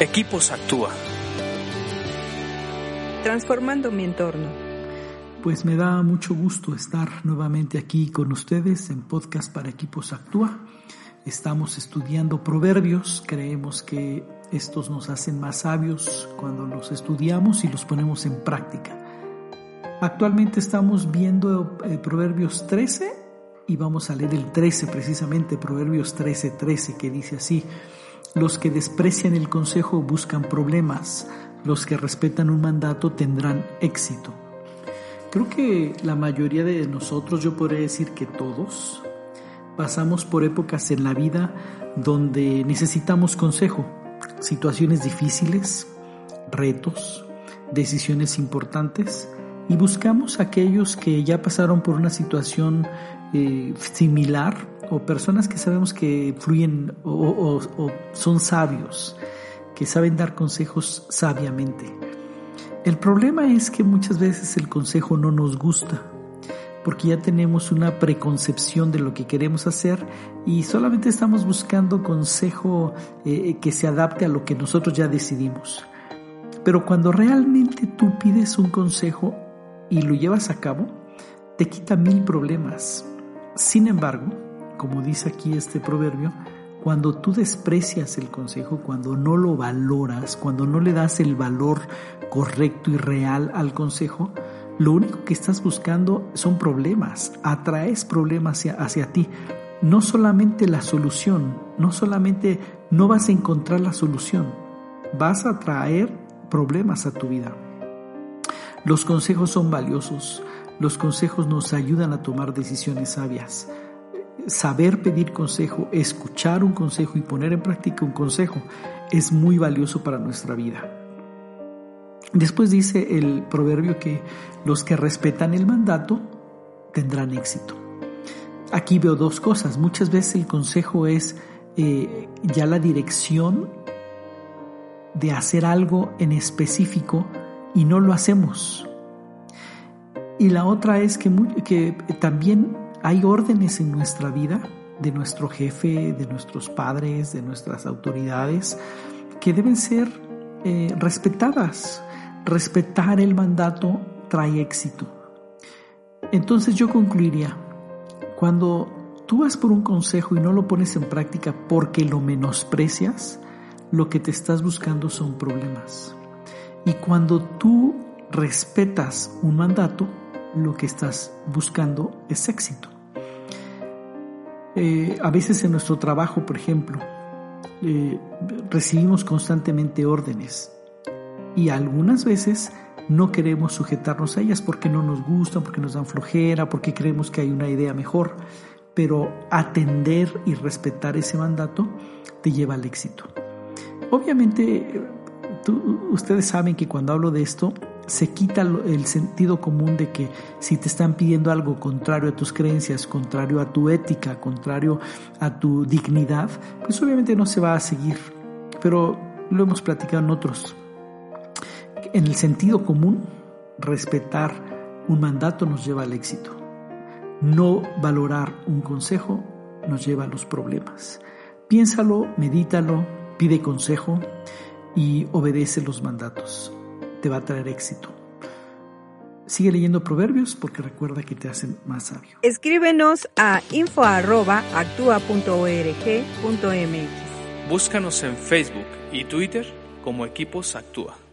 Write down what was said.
Equipos Actúa. Transformando mi entorno. Pues me da mucho gusto estar nuevamente aquí con ustedes en Podcast para Equipos Actúa. Estamos estudiando proverbios, creemos que estos nos hacen más sabios cuando los estudiamos y los ponemos en práctica. Actualmente estamos viendo eh, Proverbios 13 y vamos a leer el 13 precisamente, Proverbios 13, 13, que dice así, los que desprecian el consejo buscan problemas, los que respetan un mandato tendrán éxito. Creo que la mayoría de nosotros, yo podría decir que todos, pasamos por épocas en la vida donde necesitamos consejo, situaciones difíciles, retos, decisiones importantes y buscamos a aquellos que ya pasaron por una situación eh, similar o personas que sabemos que fluyen o, son sabios, que saben dar consejos sabiamente. El problema es que muchas veces el consejo no nos gusta, porque ya tenemos una preconcepción de lo que queremos hacer y solamente estamos buscando consejo eh, que se adapte a lo que nosotros ya decidimos. Pero cuando realmente tú pides un consejo y lo llevas a cabo, te quita mil problemas. Sin embargo, como dice aquí este proverbio, cuando tú desprecias el consejo, cuando no lo valoras, cuando no le das el valor correcto y real al consejo, lo único que estás buscando son problemas, atraes problemas hacia, hacia ti. No solamente la solución, no solamente no vas a encontrar la solución, vas a traer problemas a tu vida. Los consejos son valiosos, los consejos nos ayudan a tomar decisiones sabias saber pedir consejo, escuchar un consejo y poner en práctica un consejo es muy valioso para nuestra vida. Después dice el proverbio que los que respetan el mandato tendrán éxito. Aquí veo dos cosas. Muchas veces el consejo es eh, ya la dirección de hacer algo en específico y no lo hacemos. Y la otra es que, que también hay órdenes en nuestra vida de nuestro jefe, de nuestros padres, de nuestras autoridades, que deben ser eh, respetadas. Respetar el mandato trae éxito. Entonces yo concluiría, cuando tú vas por un consejo y no lo pones en práctica porque lo menosprecias, lo que te estás buscando son problemas. Y cuando tú respetas un mandato, lo que estás buscando es éxito. Eh, a veces en nuestro trabajo, por ejemplo, eh, recibimos constantemente órdenes y algunas veces no queremos sujetarnos a ellas porque no nos gustan, porque nos dan flojera, porque creemos que hay una idea mejor. Pero atender y respetar ese mandato te lleva al éxito. Obviamente, ustedes saben que cuando hablo de esto, se quita el sentido común de que si te están pidiendo algo contrario a tus creencias, contrario a tu ética, contrario a tu dignidad, pues obviamente no se va a seguir. Pero lo hemos platicado en otros. En el sentido común, respetar un mandato nos lleva al éxito. No valorar un consejo nos lleva a los problemas. Piénsalo, medítalo, pide consejo y obedece los mandatos te va a traer éxito. Sigue leyendo proverbios porque recuerda que te hacen más sabio. Escríbenos a info.actua.org.mx. Búscanos en Facebook y Twitter como Equipos Actúa.